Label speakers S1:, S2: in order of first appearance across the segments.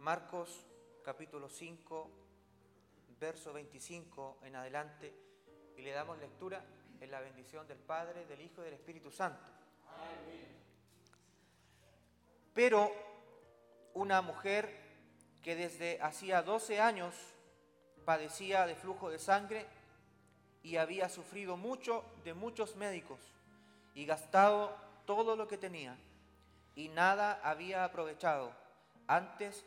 S1: Marcos capítulo 5, verso 25 en adelante, y le damos lectura en la bendición del Padre, del Hijo y del Espíritu Santo. Pero una mujer que desde hacía 12 años padecía de flujo de sangre y había sufrido mucho de muchos médicos y gastado todo lo que tenía y nada había aprovechado, antes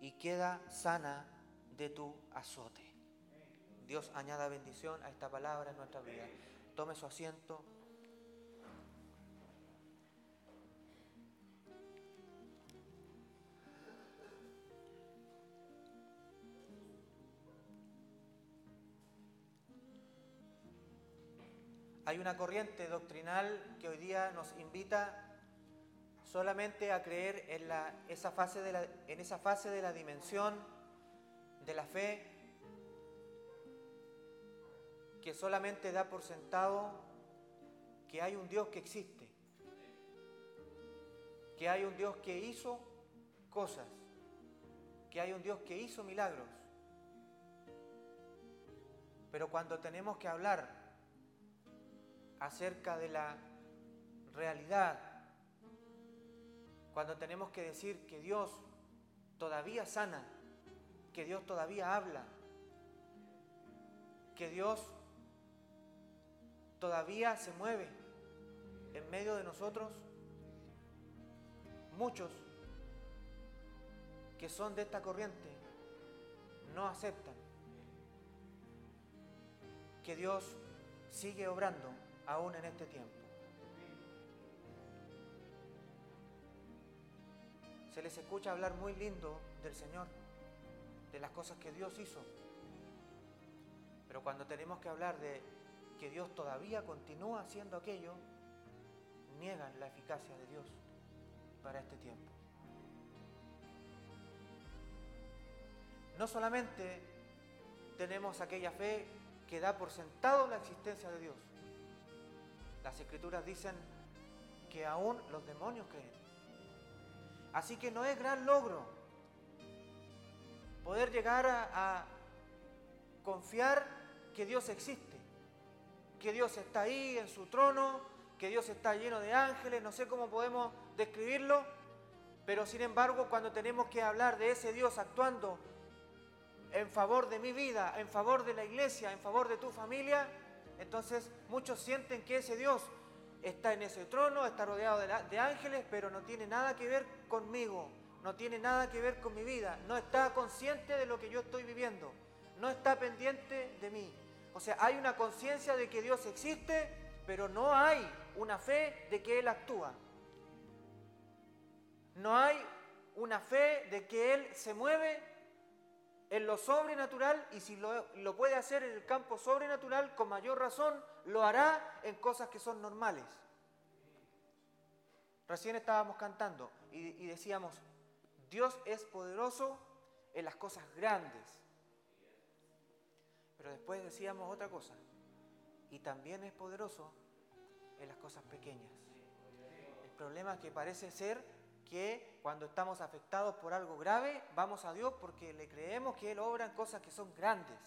S1: y queda sana de tu azote. Dios añada bendición a esta palabra en nuestra vida. Tome su asiento. Hay una corriente doctrinal que hoy día nos invita solamente a creer en, la, esa, fase de la, en esa fase de la dimensión de la fe que solamente da por sentado que hay un Dios que existe, que hay un Dios que hizo cosas, que hay un Dios que hizo milagros. Pero cuando tenemos que hablar acerca de la realidad, cuando tenemos que decir que Dios todavía sana, que Dios todavía habla, que Dios todavía se mueve en medio de nosotros, muchos que son de esta corriente no aceptan que Dios sigue obrando aún en este tiempo. Se les escucha hablar muy lindo del Señor, de las cosas que Dios hizo. Pero cuando tenemos que hablar de que Dios todavía continúa haciendo aquello, niegan la eficacia de Dios para este tiempo. No solamente tenemos aquella fe que da por sentado la existencia de Dios, las escrituras dicen que aún los demonios creen. Así que no es gran logro poder llegar a, a confiar que Dios existe, que Dios está ahí en su trono, que Dios está lleno de ángeles, no sé cómo podemos describirlo, pero sin embargo cuando tenemos que hablar de ese Dios actuando en favor de mi vida, en favor de la iglesia, en favor de tu familia, entonces muchos sienten que ese Dios está en ese trono, está rodeado de, ángeles, pero no tiene nada que ver conmigo, no tiene nada que ver con mi vida, no está consciente de lo que yo estoy viviendo, no está pendiente de mí. O sea, hay una conciencia de que Dios existe, pero no hay una fe de que Él actúa. No hay una fe de que Él se mueve en lo sobrenatural y si lo, puede hacer en el campo sobrenatural, con mayor razón lo hará en cosas que son normales. Recién estábamos cantando y, decíamos, Dios es poderoso en las cosas grandes. Pero después decíamos otra cosa, y también es poderoso en las cosas pequeñas. El problema que parece ser que cuando estamos afectados por algo grave, vamos a Dios porque le creemos que Él obra en cosas que son grandes.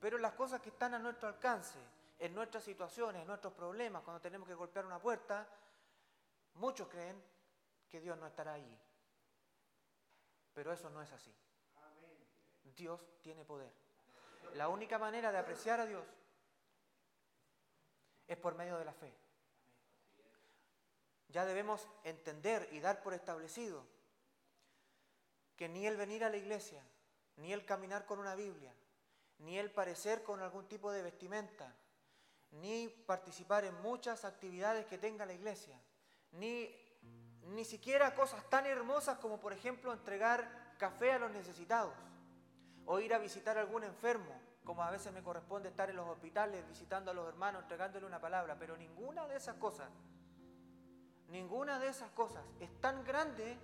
S1: Pero las cosas que están a nuestro alcance, en nuestras situaciones, en nuestros problemas, cuando tenemos que golpear una puerta, muchos creen que Dios no estará allí. Pero eso no es así. Dios tiene poder. La única manera de apreciar a Dios es por medio de la fe. Ya debemos entender y dar por establecido que ni el venir a la iglesia, ni el caminar con una Biblia, ni el parecer con algún tipo de vestimenta, ni participar en muchas actividades que tenga la iglesia, ni, ni siquiera cosas tan hermosas como por ejemplo entregar café a los necesitados o ir a visitar a algún enfermo, como a veces me corresponde estar en los hospitales visitando a los hermanos, entregándole una palabra, pero ninguna de esas cosas, ninguna de esas cosas es tan grande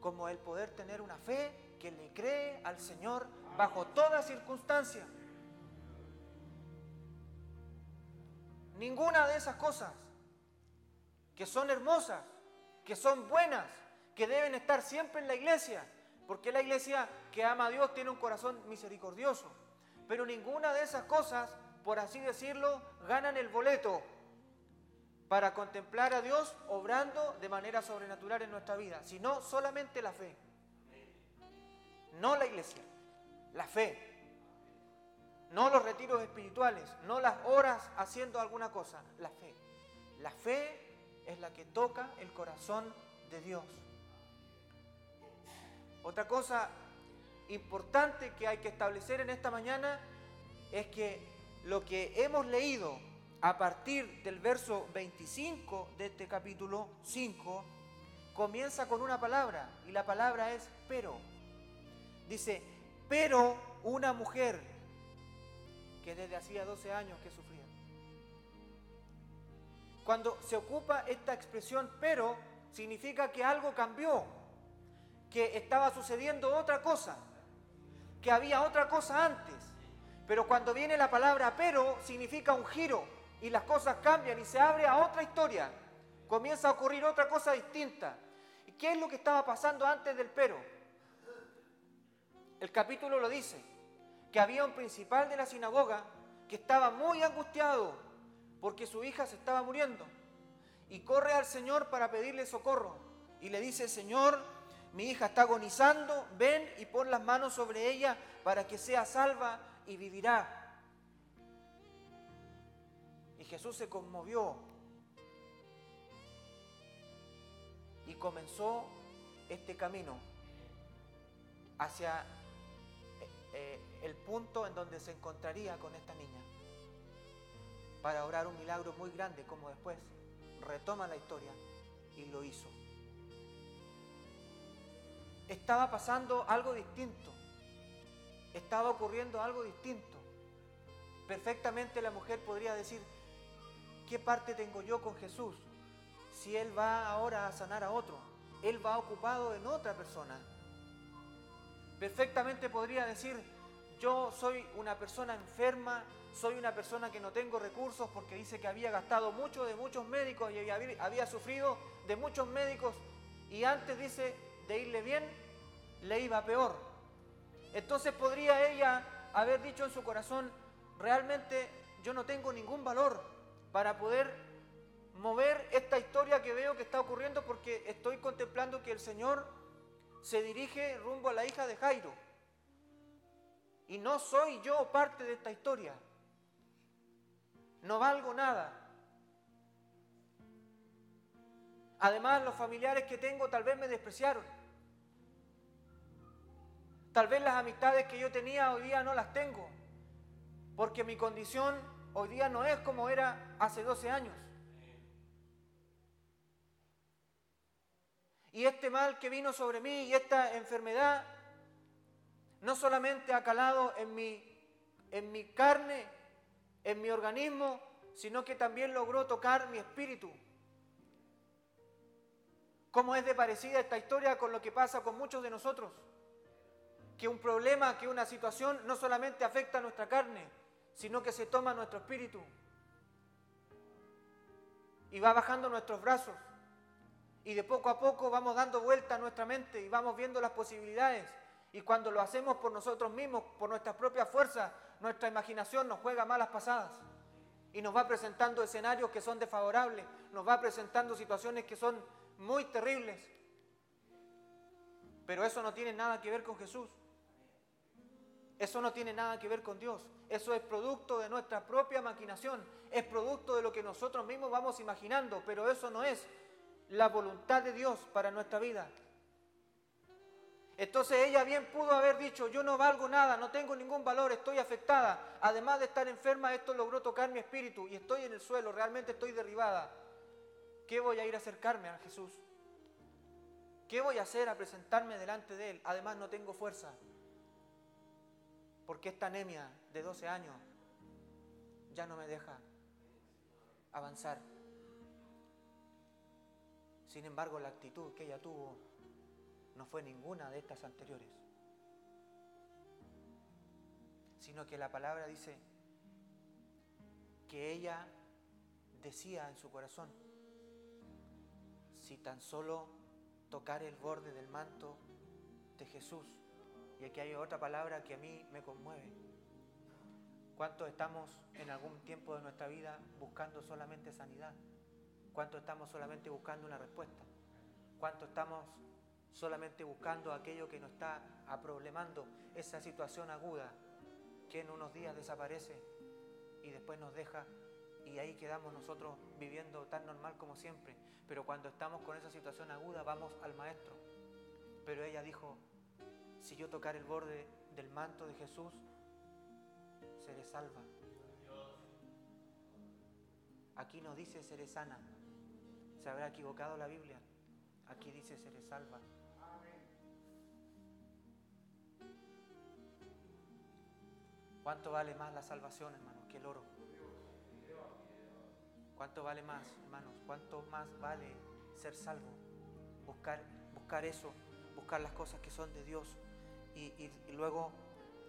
S1: como el poder tener una fe que le cree al Señor bajo toda circunstancia. Ninguna de esas cosas que son hermosas, que son buenas, que deben estar siempre en la iglesia, porque la iglesia que ama a Dios tiene un corazón misericordioso. Pero ninguna de esas cosas, por así decirlo, ganan el boleto para contemplar a Dios obrando de manera sobrenatural en nuestra vida, sino solamente la fe. No la iglesia, la fe. No los retiros espirituales, no las horas haciendo alguna cosa, la fe. La fe es la que toca el corazón de Dios. Otra cosa importante que hay que establecer en esta mañana es que lo que hemos leído a partir del verso 25 de este capítulo 5 comienza con una palabra y la palabra es pero. Dice, pero una mujer desde hacía 12 años que sufría. Cuando se ocupa esta expresión pero, significa que algo cambió que estaba sucediendo otra cosa, que había otra cosa antes. Pero cuando viene la palabra pero, significa un giro y las cosas cambian y se abre a otra historia. Comienza a ocurrir otra cosa distinta. ¿Y qué es lo que estaba pasando antes del pero? El capítulo lo dice, que había un principal de la sinagoga que estaba muy angustiado porque su hija se estaba muriendo. Y corre al Señor para pedirle socorro. Y le dice, Señor, mi hija está agonizando, ven y pon las manos sobre ella para que sea salva y vivirá. Y Jesús se conmovió y comenzó este camino hacia eh, el punto en donde se encontraría con esta niña para orar un milagro muy grande como después retoma la historia y lo hizo estaba pasando algo distinto. Estaba ocurriendo algo distinto. Perfectamente la mujer podría decir, ¿qué parte tengo yo con Jesús? Si Él va ahora a sanar a otro, Él va ocupado en otra persona. Perfectamente podría decir, yo soy una persona enferma, soy una persona que no tengo recursos porque dice que había gastado mucho de muchos médicos y había, sufrido de muchos médicos y antes dice de irle bien, le iba peor. Entonces podría ella haber dicho en su corazón, realmente yo no tengo ningún valor para poder mover esta historia que veo que está ocurriendo porque estoy contemplando que el Señor se dirige rumbo a la hija de Jairo. Y no soy yo parte de esta historia. No valgo nada. Además, los familiares que tengo tal vez me despreciaron. Tal vez las amistades que yo tenía hoy día no las tengo, porque mi condición hoy día no es como era hace 12 años. Y este mal que vino sobre mí y esta enfermedad no solamente ha calado en mi, en mi carne, en mi organismo, sino que también logró tocar mi espíritu. ¿Cómo es de parecida esta historia con lo que pasa con muchos de nosotros? que un problema, que una situación no solamente afecta a nuestra carne, sino que se toma nuestro espíritu y va bajando nuestros brazos. Y de poco a poco vamos dando vuelta a nuestra mente y vamos viendo las posibilidades. Y cuando lo hacemos por nosotros mismos, por nuestras propias fuerzas, nuestra imaginación nos juega malas pasadas. Y nos va presentando escenarios que son desfavorables, nos va presentando situaciones que son muy terribles. Pero eso no tiene nada que ver con Jesús. Eso no tiene nada que ver con Dios. Eso es producto de nuestra propia maquinación. Es producto de lo que nosotros mismos vamos imaginando. Pero eso no es la voluntad de Dios para nuestra vida. Entonces ella bien pudo haber dicho, yo no valgo nada, no tengo ningún valor, estoy afectada. Además de estar enferma, esto logró tocar mi espíritu y estoy en el suelo, realmente estoy derribada. ¿Qué voy a ir a acercarme a Jesús? ¿Qué voy a hacer a presentarme delante de Él? Además no tengo fuerza. Porque esta anemia de 12 años ya no me deja avanzar. Sin embargo, la actitud que ella tuvo no fue ninguna de estas anteriores, sino que la palabra dice que ella decía en su corazón, si tan solo tocar el borde del manto de Jesús, y aquí hay otra palabra que a mí me conmueve, ¿cuántos estamos en algún tiempo de nuestra vida buscando solamente sanidad? ¿Cuánto estamos solamente buscando una respuesta? ¿Cuánto estamos solamente buscando aquello que nos está aproblemando, esa situación aguda que en unos días desaparece y después nos deja y ahí quedamos nosotros viviendo tan normal como siempre. Pero cuando estamos con esa situación aguda vamos al maestro. Pero ella dijo, si yo tocar el borde del manto de Jesús, seré salva. Aquí no dice seré sana, se habrá equivocado la Biblia. Aquí dice seré salva. ¿Cuánto vale más la salvación, hermanos, que el oro? ¿Cuánto vale más, hermanos? ¿Cuánto más vale ser salvo? Buscar, buscar eso, buscar las cosas que son de Dios. Y, y luego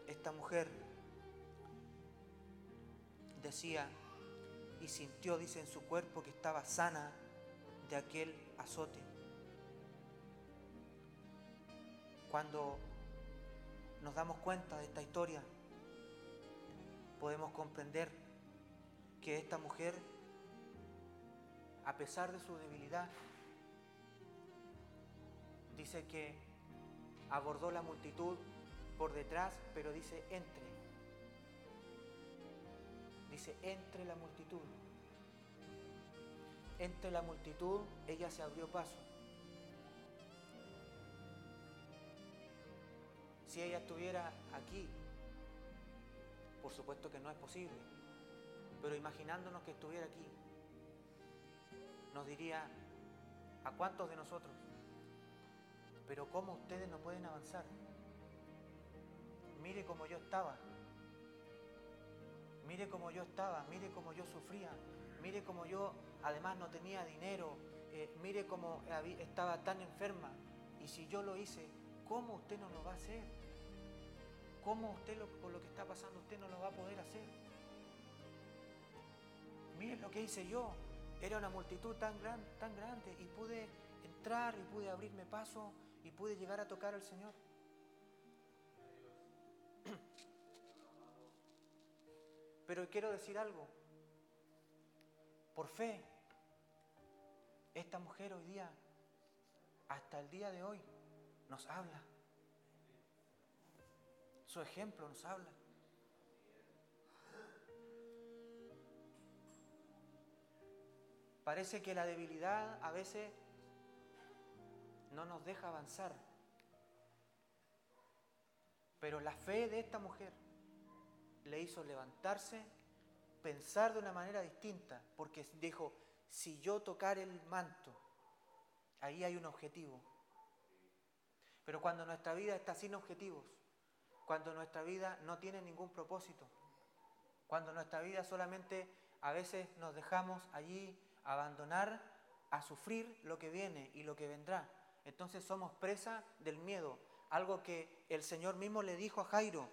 S1: esta mujer decía y sintió, dice, en su cuerpo que estaba sana de aquel azote. Cuando nos damos cuenta de esta historia, podemos comprender que esta mujer, a pesar de su debilidad, dice que abordó la multitud por detrás, pero dice entre. Dice entre la multitud entre la multitud, ella se abrió paso. Si ella estuviera aquí, por supuesto que no es posible, pero imaginándonos que estuviera aquí, nos diría, ¿a cuántos de nosotros? Pero ¿cómo ustedes no pueden avanzar? Mire cómo yo estaba, mire cómo yo estaba, mire cómo yo sufría, mire cómo yo además no tenía dinero, eh, mire cómo estaba tan enferma. Y si yo lo hice, ¿cómo usted no lo va a hacer? ¿Cómo usted lo, por lo que está pasando usted no lo va a poder hacer? Miren lo que hice yo. Era una multitud tan, gran, tan grande y pude entrar y pude abrirme paso y pude llegar a tocar al Señor. Pero quiero decir algo. Por fe, esta mujer hoy día, hasta el día de hoy, nos habla. Su ejemplo nos habla. Parece que la debilidad a veces no nos deja avanzar. Pero la fe de esta mujer le hizo levantarse pensar de una manera distinta, porque dijo, si yo tocar el manto, ahí hay un objetivo. Pero cuando nuestra vida está sin objetivos, cuando nuestra vida no tiene ningún propósito, cuando nuestra vida solamente a veces nos dejamos allí abandonar a sufrir lo que viene y lo que vendrá, entonces somos presa del miedo, algo que el Señor mismo le dijo a Jairo,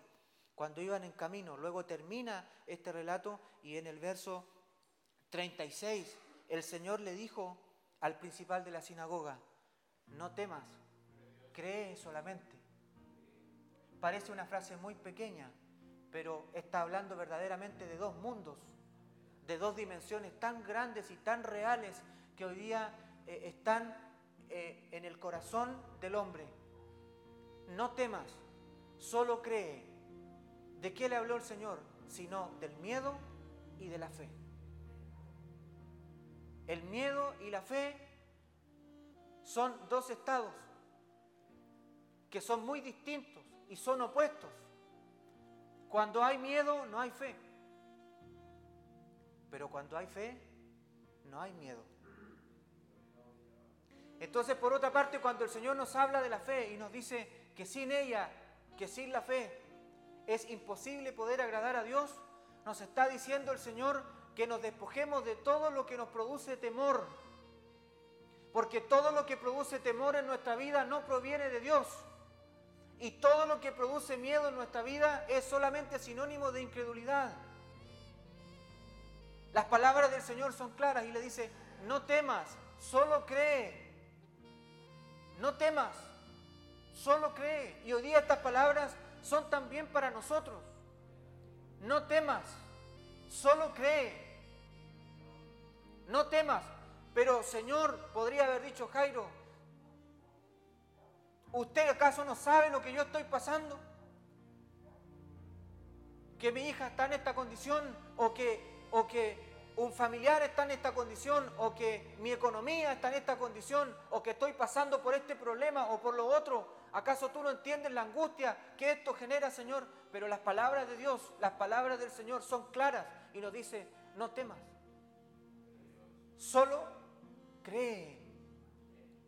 S1: cuando iban en camino. Luego termina este relato y en el verso 36 el Señor le dijo al principal de la sinagoga, no temas, cree solamente. Parece una frase muy pequeña, pero está hablando verdaderamente de dos mundos, de dos dimensiones tan grandes y tan reales que hoy día eh, están eh, en el corazón del hombre. No temas, solo cree ¿De qué le habló el Señor? Sino del miedo y de la fe. El miedo y la fe son dos estados que son muy distintos y son opuestos. Cuando hay miedo no hay fe. Pero cuando hay fe no hay miedo. Entonces, por otra parte, cuando el Señor nos habla de la fe y nos dice que sin ella, que sin la fe, es imposible poder agradar a Dios, nos está diciendo el Señor que nos despojemos de todo lo que nos produce temor. Porque todo lo que produce temor en nuestra vida no proviene de Dios. Y todo lo que produce miedo en nuestra vida es solamente sinónimo de incredulidad. Las palabras del Señor son claras y le dice, no temas, solo cree. No temas, solo cree. Y hoy día estas palabras son también para nosotros. No temas, solo cree. No temas. Pero Señor, podría haber dicho Jairo, ¿usted acaso no sabe lo que yo estoy pasando? Que mi hija está en esta condición o que, un familiar está en esta condición o que mi economía está en esta condición o que estoy pasando por este problema o por lo otro. ¿Acaso tú no entiendes la angustia que esto genera, Señor? Pero las palabras de Dios, las palabras del Señor son claras y nos dice, no temas. Solo cree.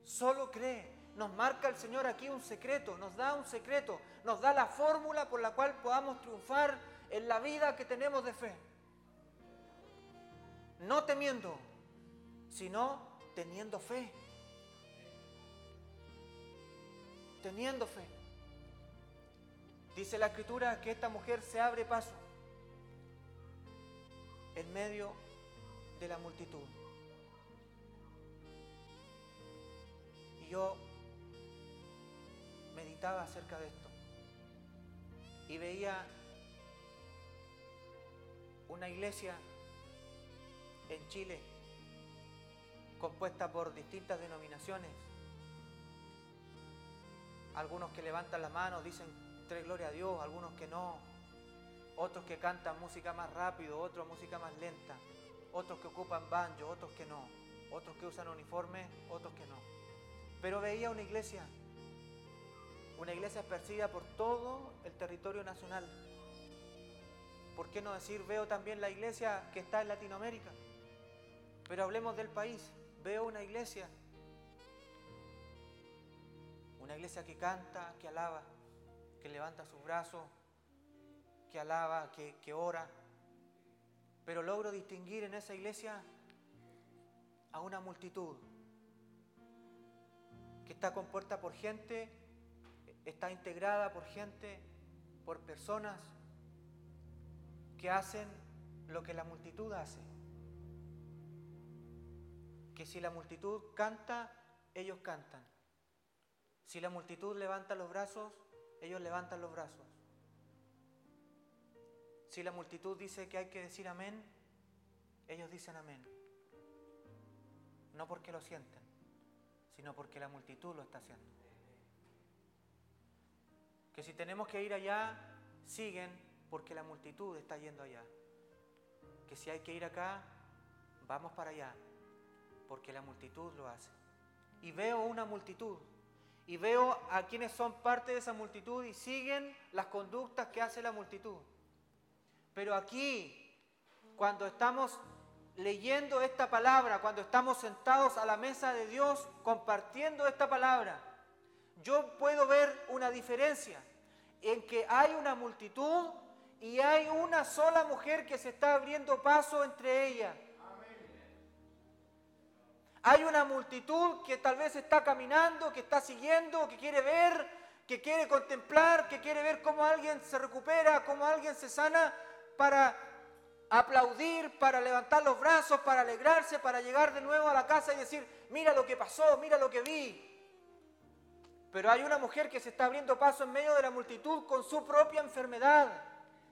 S1: Solo cree. Nos marca el Señor aquí un secreto, nos da un secreto, nos da la fórmula por la cual podamos triunfar en la vida que tenemos de fe no temiendo, sino teniendo fe. Teniendo fe. Dice la escritura que esta mujer se abre paso en medio de la multitud. Yo meditaba acerca de esto y veía una iglesia en Chile, compuesta por distintas denominaciones. Algunos que levantan la mano dicen tres gloria a Dios, algunos que no. Otros que cantan música más rápido, otros música más lenta. Otros que ocupan banjo, otros que no. Otros que usan uniforme, otros que no. Pero veía una iglesia, una iglesia esparcida por todo el territorio nacional. ¿Por qué no decir, veo también la iglesia que está en Latinoamérica? Pero hablemos del país. Veo una iglesia, una iglesia que canta, que alaba, que levanta sus brazos, que alaba, que, que ora. Pero logro distinguir en esa iglesia a una multitud que está compuesta por gente, está integrada por gente, por personas que hacen lo que la multitud hace que si la multitud canta, ellos cantan. Si la multitud levanta los brazos, ellos levantan los brazos. Si la multitud dice que hay que decir amén, ellos dicen amén. No porque lo sienten, sino porque la multitud lo está haciendo. Que si tenemos que ir allá, siguen porque la multitud está yendo allá. Que si hay que ir acá, vamos para allá porque la multitud lo hace. Y veo una multitud. Y veo a quienes son parte de esa multitud y siguen las conductas que hace la multitud. Pero aquí, cuando estamos leyendo esta palabra, cuando estamos sentados a la mesa de Dios compartiendo esta palabra, yo puedo ver una diferencia en que hay una multitud y hay una sola mujer que se está abriendo paso entre ellas. Hay una multitud que tal vez está caminando, que está siguiendo, que quiere ver, que quiere contemplar, que quiere ver cómo alguien se recupera, cómo alguien se sana para aplaudir, para levantar los brazos, para alegrarse, para llegar de nuevo a la casa y decir, mira lo que pasó, mira lo que vi. Pero hay una mujer que se está abriendo paso en medio de la multitud con su propia enfermedad,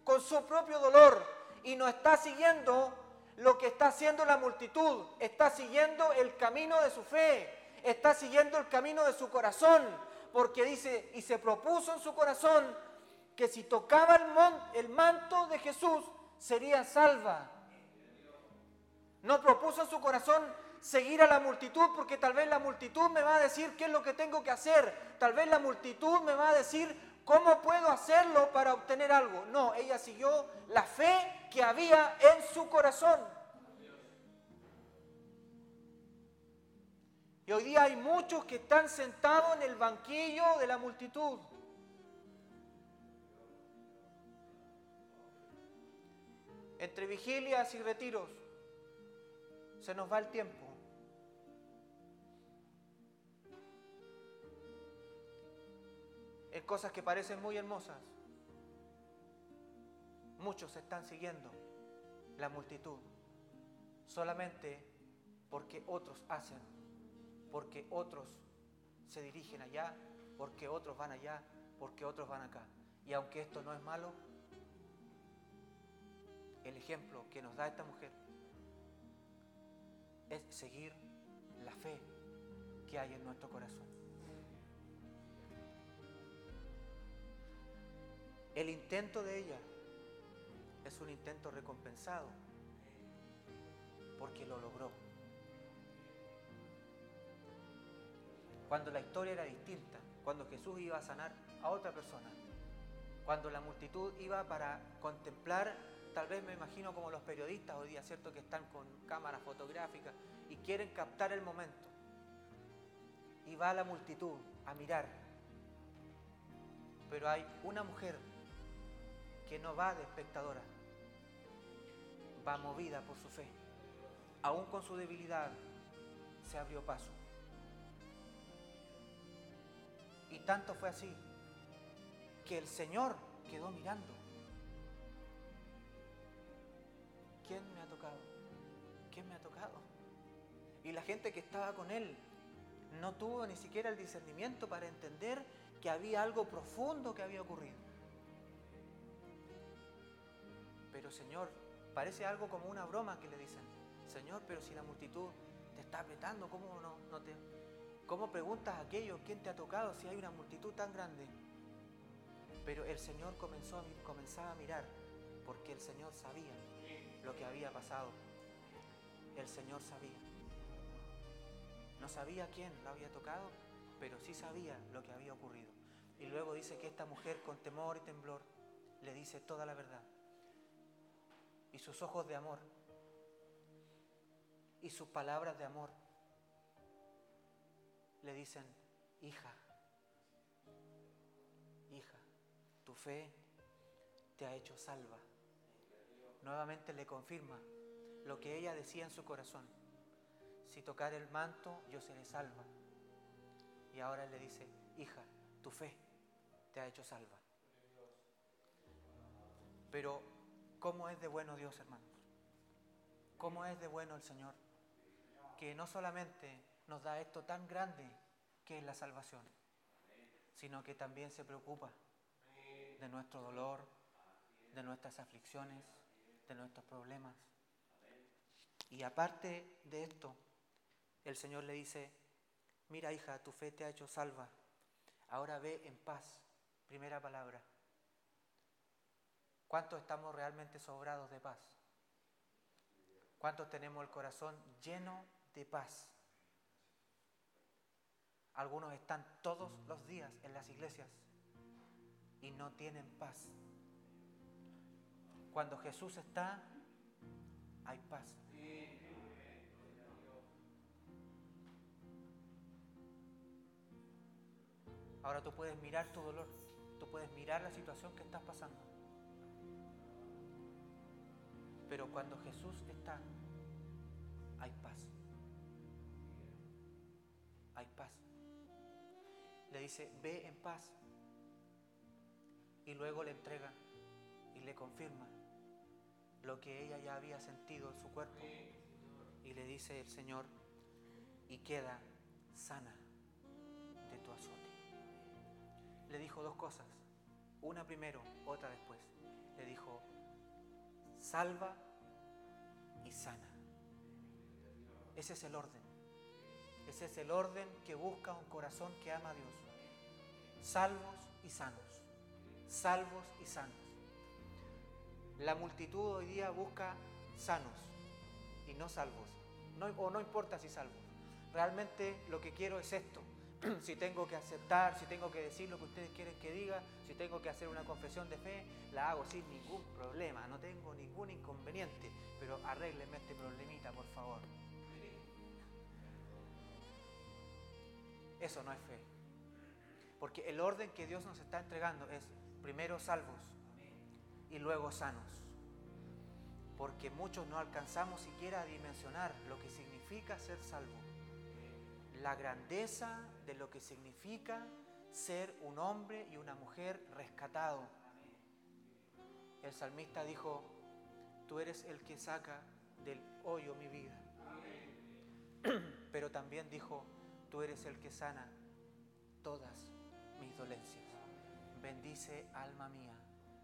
S1: con su propio dolor, y no está siguiendo lo que está haciendo la multitud, está siguiendo el camino de su fe, está siguiendo el camino de su corazón, porque dice, y se propuso en su corazón que si tocaba el, el manto de Jesús sería salva. No propuso en su corazón seguir a la multitud porque tal vez la multitud me va a decir qué es lo que tengo que hacer. Tal vez la multitud me va a decir cómo puedo hacerlo para obtener algo. No, ella siguió la fe que había en su corazón. Y hoy día hay muchos que están sentados en el banquillo de la multitud. Entre vigilias y retiros se nos va el tiempo. En cosas que parecen muy hermosas. Muchos están siguiendo la multitud solamente porque otros hacen, porque otros se dirigen allá, porque otros van allá, porque otros van acá. Y aunque esto no es malo, el ejemplo que nos da esta mujer es seguir la fe que hay en nuestro corazón. El intento de ella es un intento recompensado porque lo logró. Cuando la historia era distinta, cuando Jesús iba a sanar a otra persona, cuando la multitud iba para contemplar tal vez me imagino como los periodistas hoy día, ¿cierto? Que están con cámaras fotográficas y quieren captar el momento. Y va la multitud a mirar. Pero hay una mujer que no va de espectadora, va movida por su fe. Aún con su debilidad, se abrió paso. Y tanto fue así que el Señor quedó mirando. Y la gente que estaba con él no tuvo ni siquiera el discernimiento para entender que había algo profundo que había ocurrido. Pero Señor, parece algo como una broma que le dicen, Señor, pero si la multitud te está apretando, ¿cómo no, te... ¿Cómo preguntas a aquellos quién te ha tocado si hay una multitud tan grande? Pero el Señor comenzó, comenzaba a mirar porque el Señor sabía lo que había pasado. El Señor sabía. No sabía quién lo había tocado, pero sí sabía lo que había ocurrido. Y luego dice que esta mujer con temor y temblor le dice toda la verdad. Y sus ojos de amor y sus palabras de amor le dicen, hija, hija, tu fe te ha hecho salva nuevamente le confirma lo que ella decía en su corazón. Si tocar el manto, yo seré salva. Y ahora le dice, hija, tu fe te ha hecho salva. Pero, ¿cómo es de bueno Dios, hermanos? ¿Cómo es de bueno el Señor? Que no solamente nos da esto tan grande que es la salvación, sino que también se preocupa de nuestro dolor, de nuestras aflicciones, de nuestros problemas. Y aparte de esto, el Señor le dice, mira hija, tu fe te ha hecho salva, ahora ve en paz. Primera palabra. ¿Cuántos estamos realmente sobrados de paz? ¿Cuántos tenemos el corazón lleno de paz? Algunos están todos los días en las iglesias y no tienen paz. Cuando Jesús está, hay paz. Ahora tú puedes mirar tu dolor, tú puedes mirar la situación que estás pasando. Pero cuando Jesús está, hay paz. Hay paz. Le dice, ve en paz. Y luego le entrega y le confirma lo que ella ya había sentido en su cuerpo. Y le dice el Señor, y queda sana de tu azote. Le dijo dos cosas, una primero, otra después. Le dijo, salva y sana. Ese es el orden. Ese es el orden que busca un corazón que ama a Dios. Salvos y sanos. salvos y sanos. La multitud hoy día busca sanos y no salvos. o no importa si salvos. Realmente lo que quiero es esto. si tengo que aceptar, si tengo que decir lo que ustedes quieren que diga, si tengo que hacer una confesión de fe, la hago sin ningún problema, no tengo ningún inconveniente, pero arréglenme este problemita, por favor. Eso no es fe. Porque el orden que Dios nos está entregando es primero salvos y luego sanos. Porque muchos no alcanzamos siquiera a dimensionar lo que significa ser salvo. La grandeza de lo que significa ser un hombre y una mujer rescatado. El salmista dijo, tú eres el que saca del hoyo mi vida. Pero también dijo, tú eres el que sana todas mis dolencias. Bendice alma mía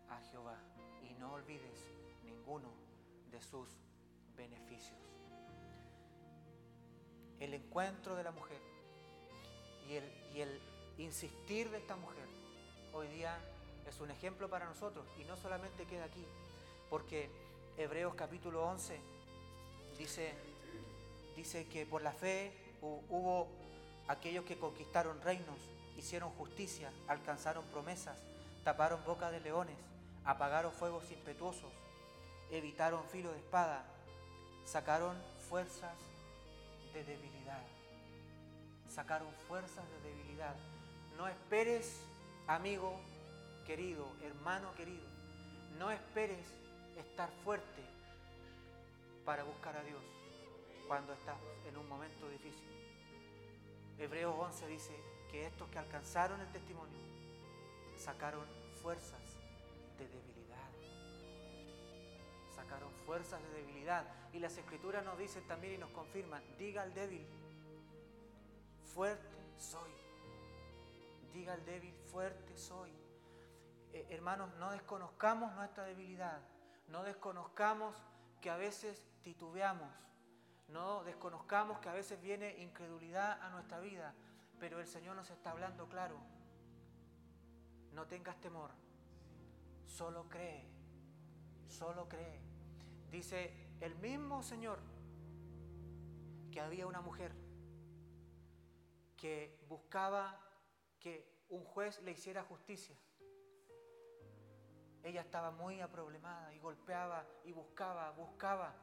S1: a Jehová y no olvides ninguno de sus beneficios. El encuentro de la mujer y el, insistir de esta mujer hoy día es un ejemplo para nosotros y no solamente queda aquí, porque Hebreos capítulo 11 dice, dice que por la fe hubo aquellos que conquistaron reinos, hicieron justicia, alcanzaron promesas, taparon boca de leones, apagaron fuegos impetuosos, evitaron filo de espada, sacaron fuerzas de debilidad. Sacaron fuerzas de debilidad. No esperes, amigo querido, hermano querido, no esperes estar fuerte para buscar a Dios cuando estás en un momento difícil. Hebreos 11 dice que estos que alcanzaron el testimonio sacaron fuerzas de debilidad. Fuerzas de debilidad. Y las escrituras nos dicen también y nos confirman, diga al débil, fuerte soy. Diga al débil, fuerte soy. Eh, hermanos, no desconozcamos nuestra debilidad. No desconozcamos que a veces titubeamos no desconozcamos que a veces viene incredulidad a nuestra vida, pero el Señor nos está hablando claro. No tengas temor, solo cree, solo cree. Dice el mismo Señor que había una mujer que buscaba que un juez le hiciera justicia. Ella estaba muy aproblemada y golpeaba y buscaba, buscaba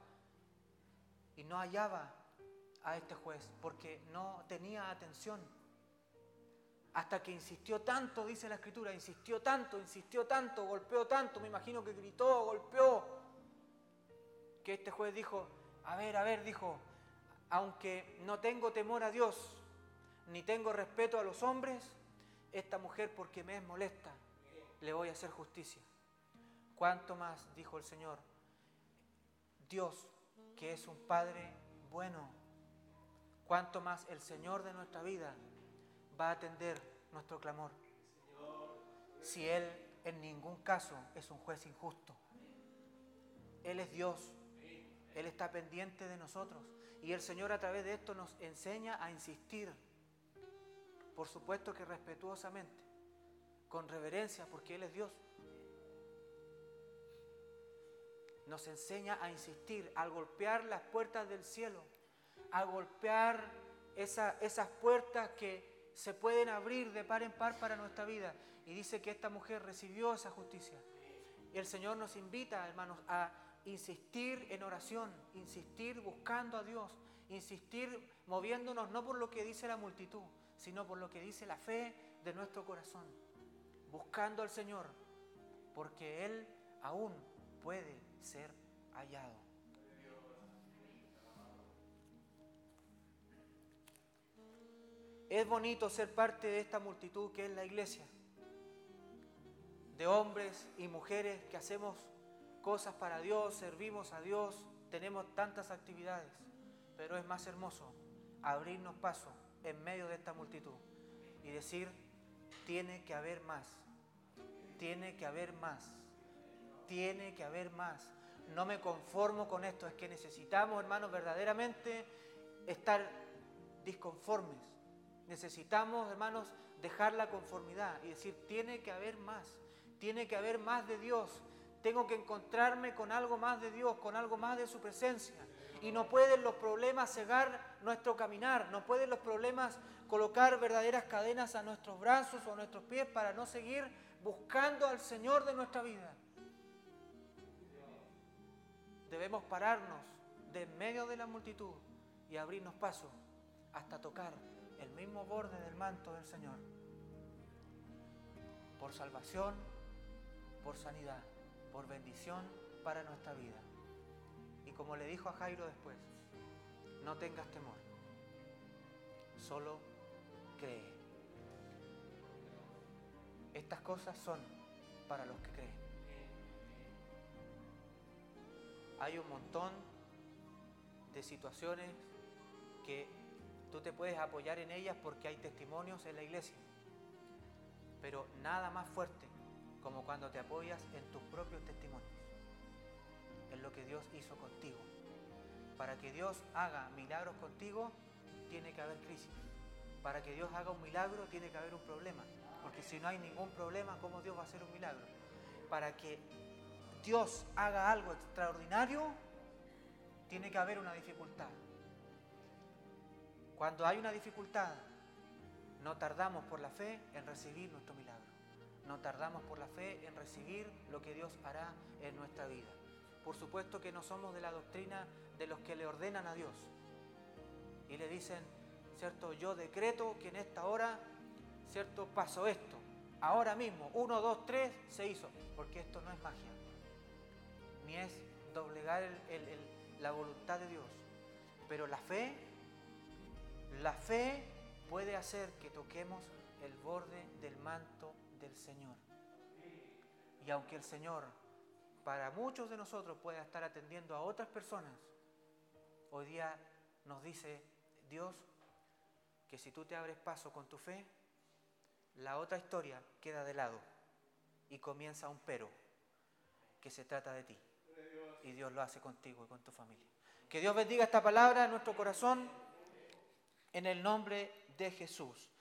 S1: y no hallaba a este juez porque no tenía atención. Hasta que insistió tanto, dice la escritura, insistió tanto, insistió tanto, golpeó tanto, me imagino que gritó, golpeó, que este juez dijo, a ver, a ver, dijo, aunque no tengo temor a Dios, ni tengo respeto a los hombres, esta mujer porque me es molesta, le voy a hacer justicia. ¿Cuánto más, dijo el Señor, Dios que es un Padre bueno, cuanto más el Señor de nuestra vida va a atender nuestro clamor. Si Él en ningún caso es un juez injusto. Él es Dios. Él está pendiente de nosotros. Y el Señor a través de esto nos enseña a insistir. Por supuesto que respetuosamente, con reverencia, porque Él es Dios. nos enseña a insistir, a golpear las puertas del cielo, a golpear esas puertas que se pueden abrir de par en par para nuestra vida. Y dice que esta mujer recibió esa justicia. Y el Señor nos invita, hermanos, a insistir en oración, insistir buscando a Dios, insistir moviéndonos no por lo que dice la multitud, sino por lo que dice la fe de nuestro corazón, buscando al Señor, porque Él aún puede ser hallado. Es bonito ser parte de esta multitud que es la iglesia, de hombres y mujeres que hacemos cosas para Dios, servimos a Dios, tenemos tantas actividades, pero es más hermoso abrirnos paso en medio de esta multitud y decir, tiene que haber más, tiene que haber más tiene que haber más. No me conformo con esto, es que necesitamos, hermanos, verdaderamente estar disconformes. Necesitamos, hermanos, dejar la conformidad y decir, tiene que haber más, Tiene que haber más de Dios. Tengo que encontrarme con algo más de Dios, con algo más de su presencia. Y no pueden los problemas cegar nuestro caminar, no pueden los problemas colocar verdaderas cadenas a nuestros brazos o a nuestros pies para no seguir buscando al Señor de nuestra vida. Debemos pararnos de en medio de la multitud y abrirnos paso hasta tocar el mismo borde del manto del Señor. Por salvación, por sanidad, por bendición para nuestra vida. Y como le dijo a Jairo después, no tengas temor, solo cree. Estas cosas son para los que creen. Hay un montón de situaciones que tú te puedes apoyar en ellas porque hay testimonios en la iglesia. Pero nada más fuerte como cuando te apoyas en tus propios testimonios, en lo que Dios hizo contigo. Para que Dios haga milagros contigo, tiene que haber crisis. Para que Dios haga un milagro, tiene que haber un problema. Porque si no hay ningún problema, ¿cómo Dios va a hacer un milagro? Para que Dios haga algo extraordinario, tiene que haber una dificultad. Cuando hay una dificultad, no tardamos por la fe en recibir nuestro milagro. No tardamos por la fe en recibir lo que Dios hará en nuestra vida. Por supuesto que no somos de la doctrina de los que le ordenan a Dios y le dicen, ¿cierto? Yo decreto que en esta hora, ¿cierto? Pasó esto. Ahora mismo, uno, dos, tres, se hizo. Porque esto no es magia. Ni es doblegar la voluntad de Dios. Pero la fe, la fe puede hacer que toquemos el borde del manto del Señor. Y aunque el Señor para muchos de nosotros pueda estar atendiendo a otras personas, hoy día nos dice Dios que si tú te abres paso con tu fe, la otra historia queda de lado y comienza un pero, que se trata de ti. Y Dios lo hace contigo y con tu familia. Que Dios bendiga esta palabra en nuestro corazón en el nombre de Jesús.